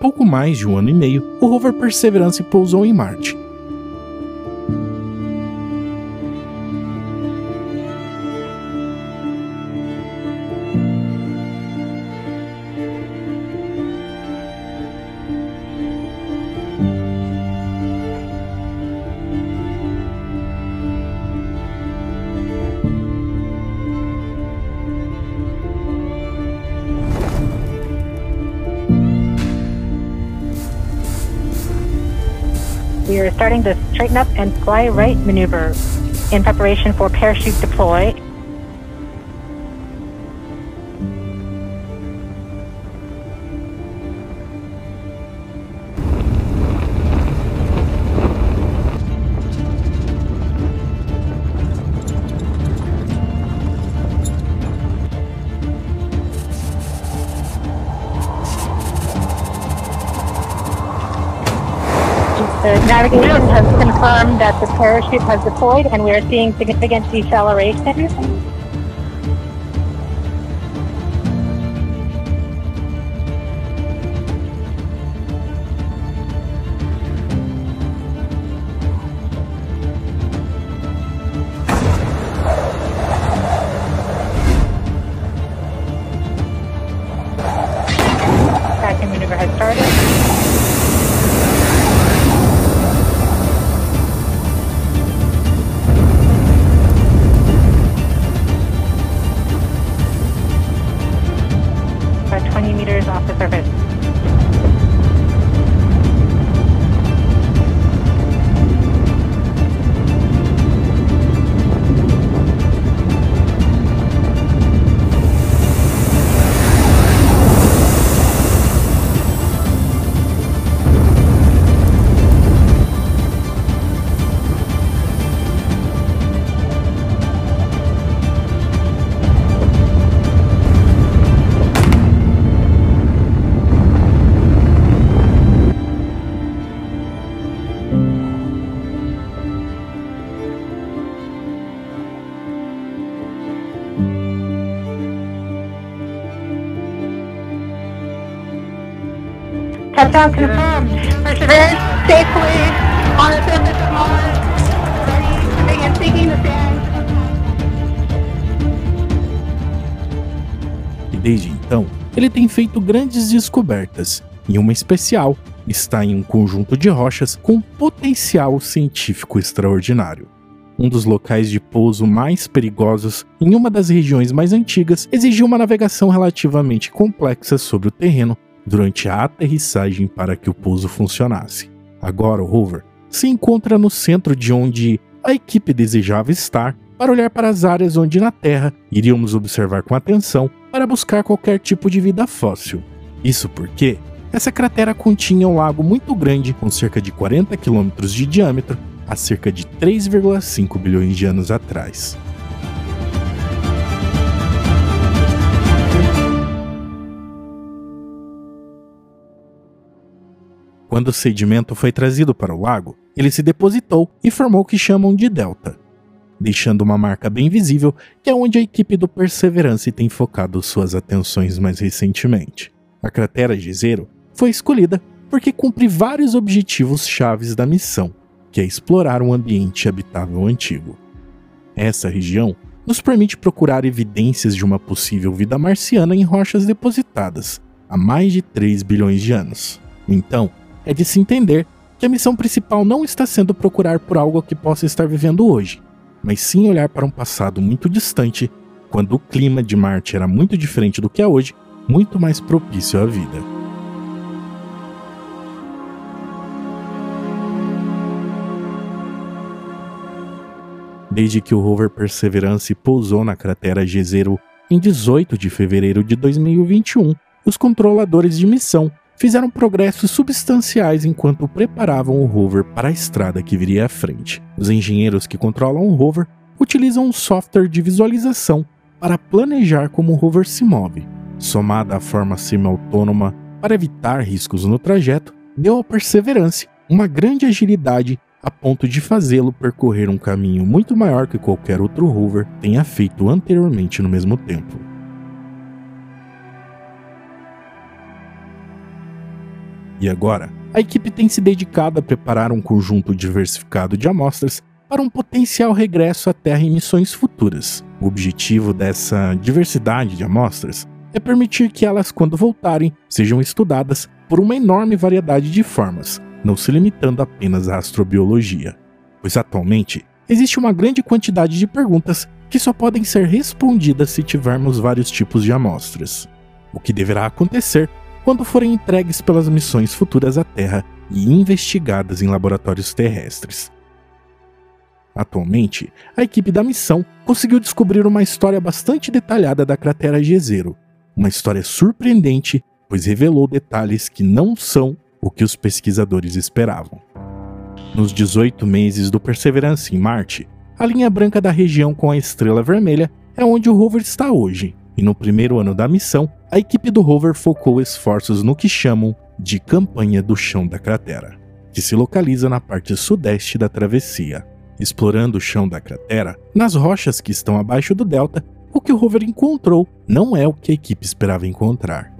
pouco mais de um ano e meio, o rover Perseverance pousou em Marte, starting the straighten up and fly right maneuver in preparation for parachute deploy. Navigation has confirmed that the parachute has deployed and we are seeing significant deceleration. Touchdown confirmed. Perseverance safely on the surface of Mars. Ready to e desde então ele tem feito grandes descobertas, e uma especial está em um conjunto de rochas com potencial científico extraordinário. Um dos locais de pouso mais perigosos, em uma das regiões mais antigas, exigiu uma navegação relativamente complexa sobre o terreno durante a aterrissagem para que o pouso funcionasse. Agora o rover se encontra no centro de onde a equipe desejava estar para olhar para as áreas onde na Terra iríamos observar com atenção para buscar qualquer tipo de vida fóssil. Isso porque essa cratera continha um lago muito grande com cerca de 40 quilômetros de diâmetro há cerca de 3,5 bilhões de anos atrás. Quando o sedimento foi trazido para o lago, ele se depositou e formou o que chamam de delta, deixando uma marca bem visível que é onde a equipe do Perseverance tem focado suas atenções mais recentemente. A cratera de Zero foi escolhida porque cumpre vários objetivos chaves da missão, que é explorar um ambiente habitável antigo. Essa região nos permite procurar evidências de uma possível vida marciana em rochas depositadas há mais de 3 bilhões de anos. Então, é de se entender que a missão principal não está sendo procurar por algo que possa estar vivendo hoje, mas sim olhar para um passado muito distante, quando o clima de Marte era muito diferente do que é hoje, muito mais propício à vida. Desde que o rover Perseverance pousou na cratera G0 em 18 de fevereiro de 2021, os controladores de missão fizeram progressos substanciais enquanto preparavam o rover para a estrada que viria à frente. Os engenheiros que controlam o rover utilizam um software de visualização para planejar como o rover se move. Somada à forma semi-autônoma para evitar riscos no trajeto, deu ao Perseverance uma grande agilidade a ponto de fazê-lo percorrer um caminho muito maior que qualquer outro rover tenha feito anteriormente no mesmo tempo. E agora, a equipe tem se dedicado a preparar um conjunto diversificado de amostras para um potencial regresso à Terra em missões futuras. O objetivo dessa diversidade de amostras é permitir que elas, quando voltarem, sejam estudadas por uma enorme variedade de formas, não se limitando apenas à astrobiologia. Pois atualmente existe uma grande quantidade de perguntas que só podem ser respondidas se tivermos vários tipos de amostras. O que deverá acontecer quando forem entregues pelas missões futuras à Terra e investigadas em laboratórios terrestres. Atualmente, a equipe da missão conseguiu descobrir uma história bastante detalhada da cratera Jezero, uma história surpreendente, pois revelou detalhes que não são o que os pesquisadores esperavam. Nos 18 meses do Perseverance em Marte, a linha branca da região com a estrela vermelha é onde o rover está hoje, e no primeiro ano da missão, a equipe do rover focou esforços no que chamam de Campanha do Chão da Cratera, que se localiza na parte sudeste da travessia. Explorando o chão da cratera, nas rochas que estão abaixo do delta, o que o rover encontrou não é o que a equipe esperava encontrar.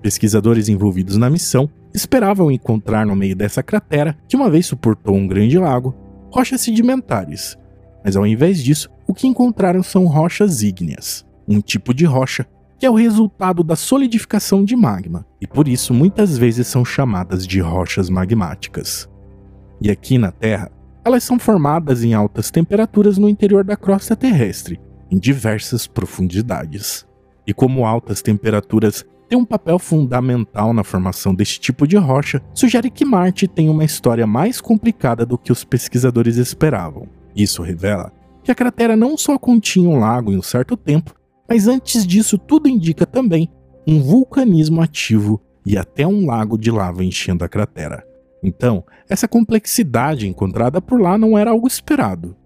Pesquisadores envolvidos na missão esperavam encontrar no meio dessa cratera, que uma vez suportou um grande lago, rochas sedimentares. Mas ao invés disso, o que encontraram são rochas ígneas, um tipo de rocha que é o resultado da solidificação de magma, e por isso muitas vezes são chamadas de rochas magmáticas. E aqui na Terra, elas são formadas em altas temperaturas no interior da crosta terrestre, em diversas profundidades. E como altas temperaturas tem um papel fundamental na formação deste tipo de rocha, sugere que Marte tem uma história mais complicada do que os pesquisadores esperavam. Isso revela que a cratera não só continha um lago em um certo tempo, mas antes disso tudo indica também um vulcanismo ativo e até um lago de lava enchendo a cratera. Então, essa complexidade encontrada por lá não era algo esperado.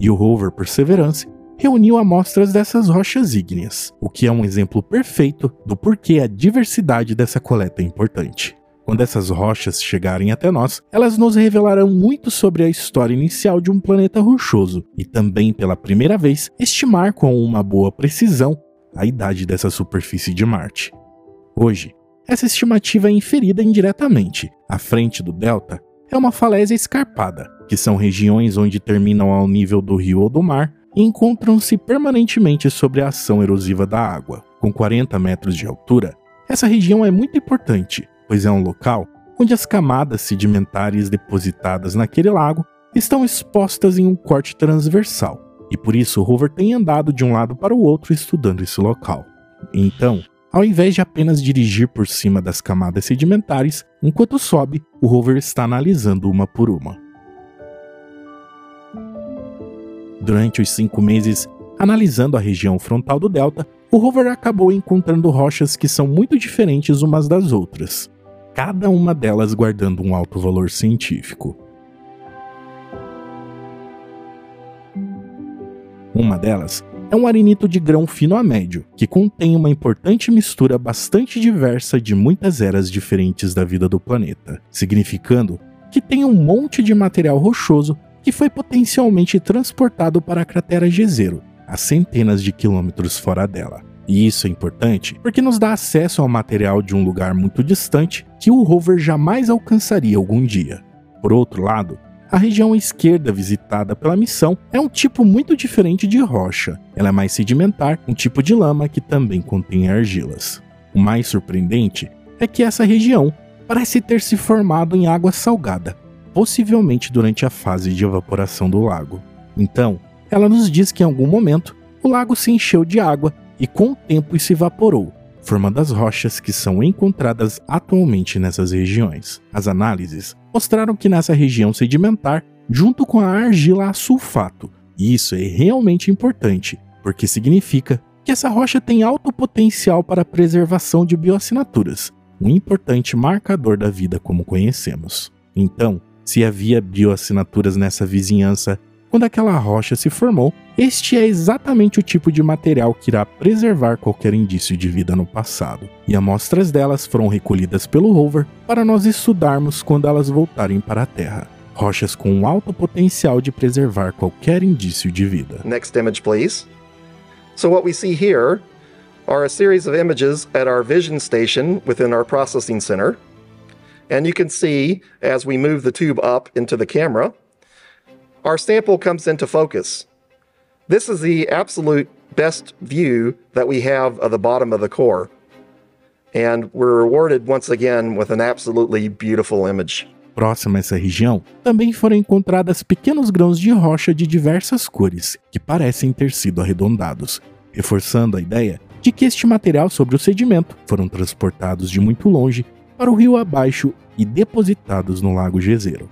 E o rover Perseverance reuniu amostras dessas rochas ígneas, o que é um exemplo perfeito do porquê a diversidade dessa coleta é importante. Quando essas rochas chegarem até nós, elas nos revelarão muito sobre a história inicial de um planeta rochoso e também, pela primeira vez, estimar com uma boa precisão a idade dessa superfície de Marte. Hoje, essa estimativa é inferida indiretamente. À frente do delta é uma falésia escarpada, que são regiões onde terminam ao nível do rio ou do mar e encontram-se permanentemente sobre a ação erosiva da água. Com 40 metros de altura, essa região é muito importante, pois é um local onde as camadas sedimentares depositadas naquele lago estão expostas em um corte transversal, e por isso o rover tem andado de um lado para o outro estudando esse local. Então, ao invés de apenas dirigir por cima das camadas sedimentares, enquanto sobe, o rover está analisando uma por uma. Durante os cinco meses analisando a região frontal do delta, o rover acabou encontrando rochas que são muito diferentes umas das outras, cada uma delas guardando um alto valor científico. Uma delas é um arenito de grão fino a médio, que contém uma importante mistura bastante diversa de muitas eras diferentes da vida do planeta, significando que tem um monte de material rochoso que foi potencialmente transportado para a cratera Jezero, a centenas de quilômetros fora dela. E isso é importante porque nos dá acesso ao material de um lugar muito distante que o rover jamais alcançaria algum dia. Por outro lado, a região esquerda visitada pela missão é um tipo muito diferente de rocha. Ela é mais sedimentar, um tipo de lama que também contém argilas. O mais surpreendente é que essa região parece ter se formado em água salgada, possivelmente durante a fase de evaporação do lago. Então, ela nos diz que em algum momento o lago se encheu de água e com o tempo se evaporou, formando as rochas que são encontradas atualmente nessas regiões. As análises mostraram que nessa região sedimentar, junto com a argila há sulfato, e isso é realmente importante, porque significa que essa rocha tem alto potencial para a preservação de bioassinaturas, um importante marcador da vida como conhecemos. Então, se havia bioassinaturas nessa vizinhança quando aquela rocha se formou, este é exatamente o tipo de material que irá preservar qualquer indício de vida no passado, e amostras delas foram recolhidas pelo rover para nós estudarmos quando elas voltarem para a Terra. Rochas com alto potencial de preservar qualquer indício de vida. Next image, please. So what we see here are a series of images at our vision station within our processing center. And you can see as we move the tube up into the camera, our sample comes into focus. This is the absolute best view that we have of the bottom of the core. And we're rewarded once again with an absolutely beautiful image. Próxima a essa região, também foram encontradas pequenos grãos de rocha de diversas cores, que parecem ter sido arredondados, reforçando a ideia de que este material sobre o sedimento foram transportados de muito longe para o rio abaixo e depositados no Lago Jezero.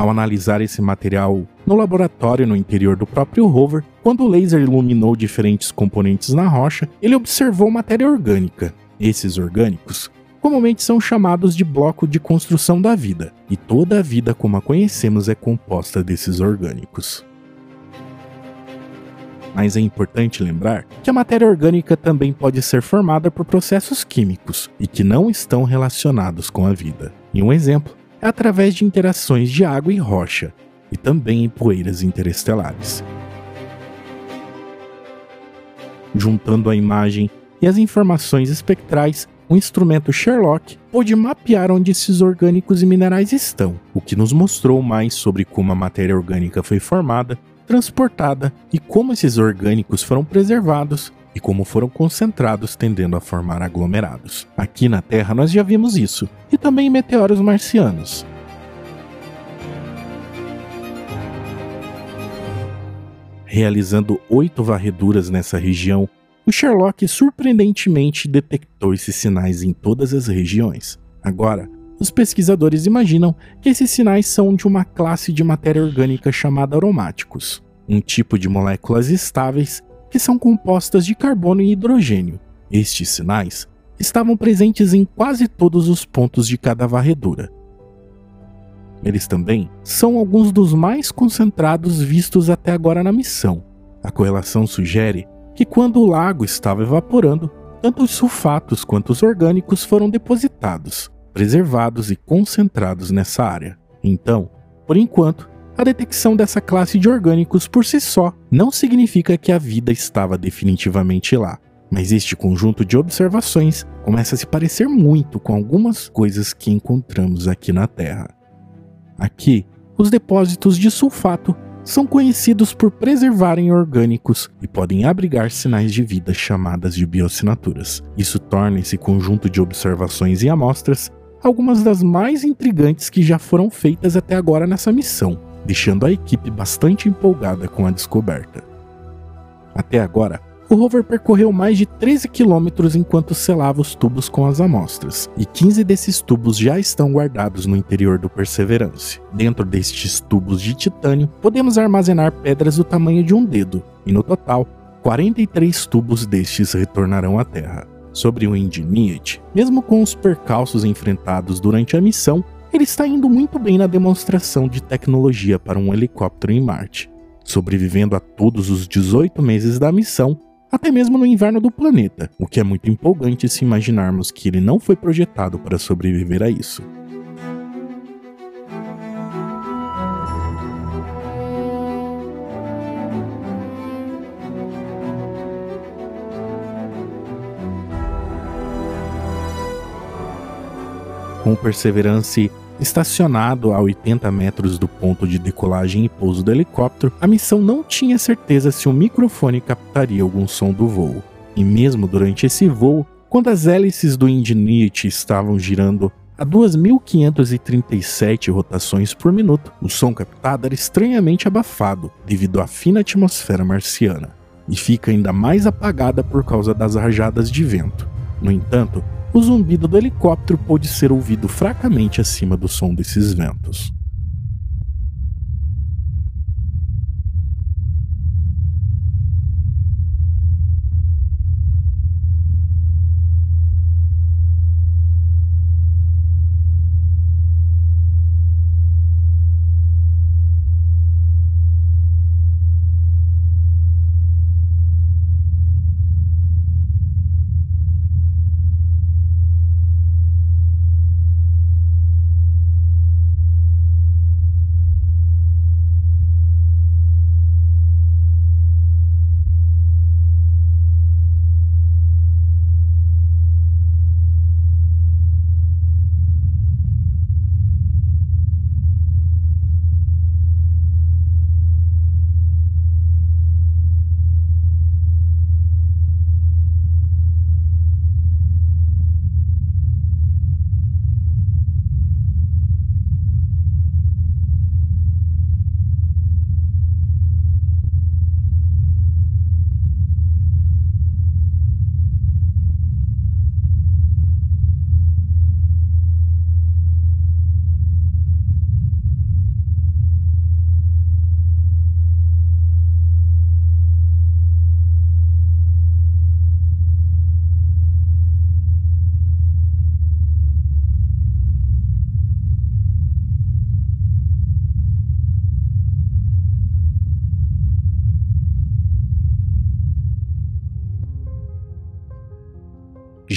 Ao analisar esse material no laboratório no interior do próprio rover, quando o laser iluminou diferentes componentes na rocha, ele observou matéria orgânica. Esses orgânicos comumente são chamados de bloco de construção da vida, e toda a vida como a conhecemos é composta desses orgânicos. Mas é importante lembrar que a matéria orgânica também pode ser formada por processos químicos e que não estão relacionados com a vida. E um exemplo através de interações de água e rocha, e também em poeiras interestelares. Juntando a imagem e as informações espectrais, o instrumento Sherlock pôde mapear onde esses orgânicos e minerais estão, o que nos mostrou mais sobre como a matéria orgânica foi formada, transportada e como esses orgânicos foram preservados e como foram concentrados tendendo a formar aglomerados. Aqui na Terra nós já vimos isso, e também em meteoros marcianos. Realizando oito varreduras nessa região, o Sherlock surpreendentemente detectou esses sinais em todas as regiões. Agora, os pesquisadores imaginam que esses sinais são de uma classe de matéria orgânica chamada aromáticos, um tipo de moléculas estáveis que são compostas de carbono e hidrogênio. Estes sinais estavam presentes em quase todos os pontos de cada varredura. Eles também são alguns dos mais concentrados vistos até agora na missão. A correlação sugere que quando o lago estava evaporando, tanto os sulfatos quanto os orgânicos foram depositados, preservados e concentrados nessa área. Então, por enquanto, a detecção dessa classe de orgânicos por si só não significa que a vida estava definitivamente lá. Mas este conjunto de observações começa a se parecer muito com algumas coisas que encontramos aqui na Terra. Aqui, os depósitos de sulfato são conhecidos por preservarem orgânicos e podem abrigar sinais de vida chamadas de bioassinaturas. Isso torna esse conjunto de observações e amostras algumas das mais intrigantes que já foram feitas até agora nessa missão deixando a equipe bastante empolgada com a descoberta. Até agora, o rover percorreu mais de 13 quilômetros enquanto selava os tubos com as amostras, e 15 desses tubos já estão guardados no interior do Perseverance. Dentro destes tubos de titânio, podemos armazenar pedras do tamanho de um dedo, e no total, 43 tubos destes retornarão à Terra. Sobre o Ingenuity, mesmo com os percalços enfrentados durante a missão, ele está indo muito bem na demonstração de tecnologia para um helicóptero em Marte, sobrevivendo a todos os 18 meses da missão, até mesmo no inverno do planeta, o que é muito empolgante se imaginarmos que ele não foi projetado para sobreviver a isso. Com Perseverance Estacionado a 80 metros do ponto de decolagem e pouso do helicóptero, a missão não tinha certeza se o microfone captaria algum som do voo. E mesmo durante esse voo, quando as hélices do Ingenuity estavam girando a 2.537 rotações por minuto, o som captado era estranhamente abafado devido à fina atmosfera marciana, e fica ainda mais apagada por causa das rajadas de vento. No entanto, o zumbido do helicóptero pôde ser ouvido fracamente acima do som desses ventos.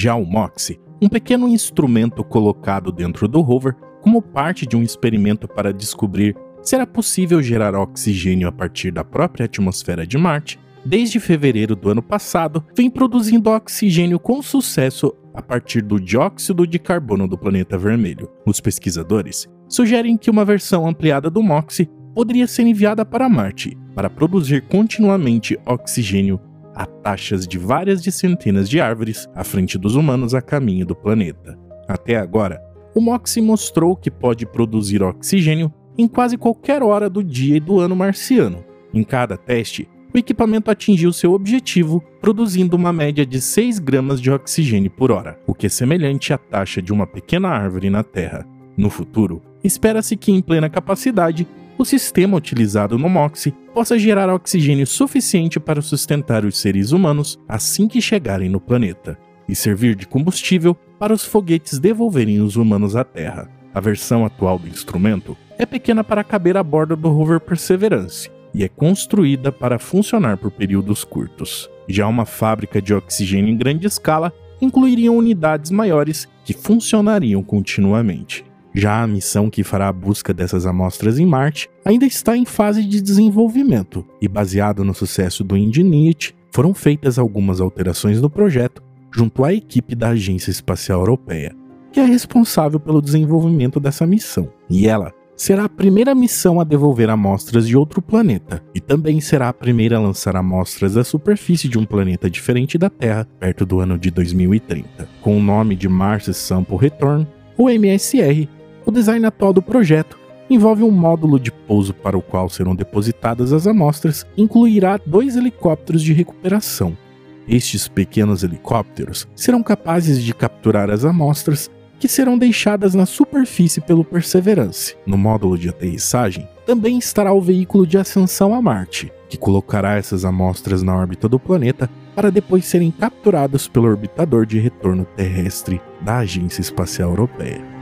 Já o MOXIE, um pequeno instrumento colocado dentro do rover como parte de um experimento para descobrir se era possível gerar oxigênio a partir da própria atmosfera de Marte, desde fevereiro do ano passado, vem produzindo oxigênio com sucesso a partir do dióxido de carbono do planeta vermelho. Os pesquisadores sugerem que uma versão ampliada do MOXIE poderia ser enviada para Marte para produzir continuamente oxigênio a taxas de várias de centenas de árvores à frente dos humanos a caminho do planeta. Até agora, o MOXIE mostrou que pode produzir oxigênio em quase qualquer hora do dia e do ano marciano. Em cada teste, o equipamento atingiu seu objetivo, produzindo uma média de 6 gramas de oxigênio por hora, o que é semelhante à taxa de uma pequena árvore na Terra. No futuro, espera-se que, em plena capacidade, o sistema utilizado no MOXIE possa gerar oxigênio suficiente para sustentar os seres humanos assim que chegarem no planeta, e servir de combustível para os foguetes devolverem os humanos à Terra. A versão atual do instrumento é pequena para caber a bordo do rover Perseverance e é construída para funcionar por períodos curtos. Já uma fábrica de oxigênio em grande escala incluiria unidades maiores que funcionariam continuamente. Já a missão que fará a busca dessas amostras em Marte ainda está em fase de desenvolvimento e, baseado no sucesso do Ingenuity, foram feitas algumas alterações no projeto junto à equipe da Agência Espacial Europeia que é responsável pelo desenvolvimento dessa missão. E ela será a primeira missão a devolver amostras de outro planeta, e também será a primeira a lançar amostras da superfície de um planeta diferente da Terra perto do ano de 2030. Com o nome de Mars Sample Return, ou MSR, o design atual do projeto envolve um módulo de pouso para o qual serão depositadas as amostras e incluirá dois helicópteros de recuperação. Estes pequenos helicópteros serão capazes de capturar as amostras que serão deixadas na superfície pelo Perseverance. No módulo de aterrissagem, também estará o veículo de ascensão a Marte, que colocará essas amostras na órbita do planeta para depois serem capturadas pelo orbitador de retorno terrestre da Agência Espacial Europeia.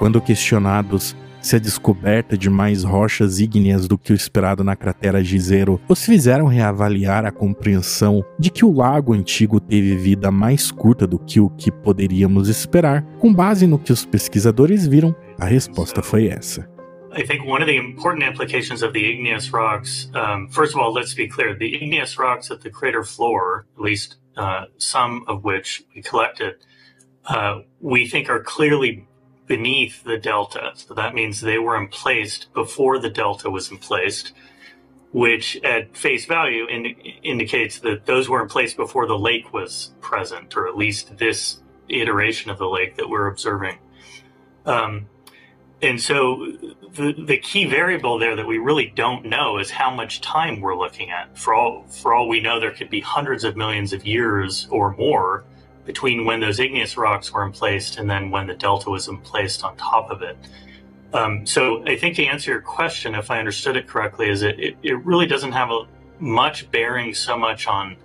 Quando questionados se a descoberta de mais rochas ígneas do que o esperado na cratera Gizero os fizeram reavaliar a compreensão de que o lago antigo teve vida mais curta do que o que poderíamos esperar, com base no que os pesquisadores viram, a resposta foi essa. I think one of the important implications of the igneous rocks, um, first of all, let's be clear, the igneous rocks at the crater floor, at least uh, some of which we collected, uh, we think are clearly beneath the delta. So that means they were emplaced before the delta was emplaced, which at face value in, indicates that those were in place before the lake was present, or at least this iteration of the lake that we're observing. Um, and so the, the key variable there that we really don't know is how much time we're looking at. For all, for all we know, there could be hundreds of millions of years or more between when those igneous rocks were emplaced and then when the delta was emplaced on top of it. Um, so I think to answer your question, if I understood it correctly, is it, it, it really doesn't have a, much bearing so much on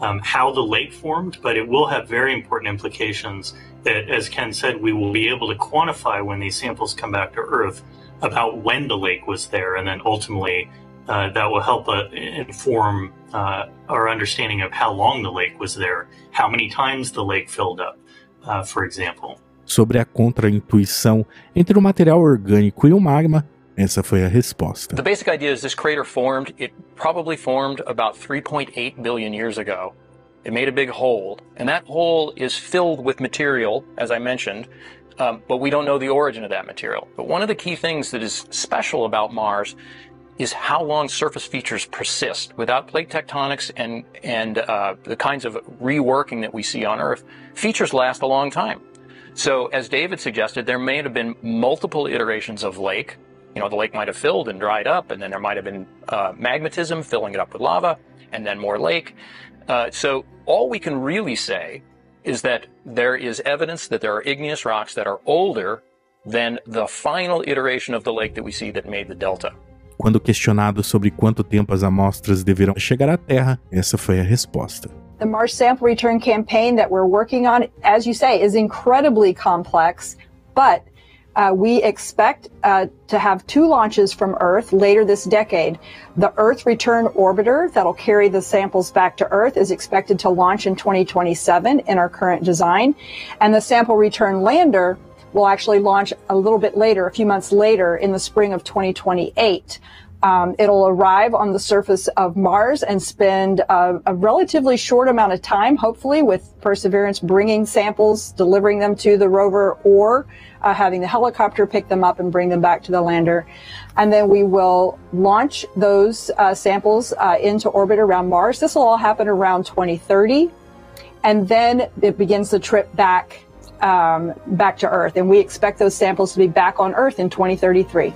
um, how the lake formed, but it will have very important implications that, as Ken said, we will be able to quantify when these samples come back to Earth about when the lake was there and then ultimately uh, that will help uh, inform uh, our understanding of how long the lake was there, how many times the lake filled up, uh, for example. Sobre a contraintuição entre o material orgânico e o magma, essa foi a resposta. The basic idea is this crater formed, it probably formed about 3.8 billion years ago. It made a big hole, and that hole is filled with material, as I mentioned, um, but we don't know the origin of that material. But one of the key things that is special about Mars is how long surface features persist. Without plate tectonics and, and uh, the kinds of reworking that we see on Earth, features last a long time. So as David suggested, there may have been multiple iterations of lake. You know, the lake might have filled and dried up, and then there might have been uh, magmatism filling it up with lava, and then more lake. Uh, so all we can really say is that there is evidence that there are igneous rocks that are older than the final iteration of the lake that we see that made the delta. Quando questionado sobre quanto tempo as amostras deverão chegar à Terra, essa foi a resposta. The Mars sample return campaign that we're working on, as you say, is incredibly complex, but uh, we expect uh, to have two launches from Earth later this decade. The Earth Return Orbiter that'll carry the samples back to Earth is expected to launch in 2027 in our current design. And the Sample Return Lander will actually launch a little bit later, a few months later in the spring of 2028. Um, it'll arrive on the surface of Mars and spend a, a, relatively short amount of time, hopefully, with Perseverance bringing samples, delivering them to the rover, or uh, having the helicopter pick them up and bring them back to the lander. And then we will launch those uh, samples uh, into orbit around Mars. This will all happen around 2030. And then it begins the trip back um, back to Earth. And we expect those samples to be back on Earth in 2033.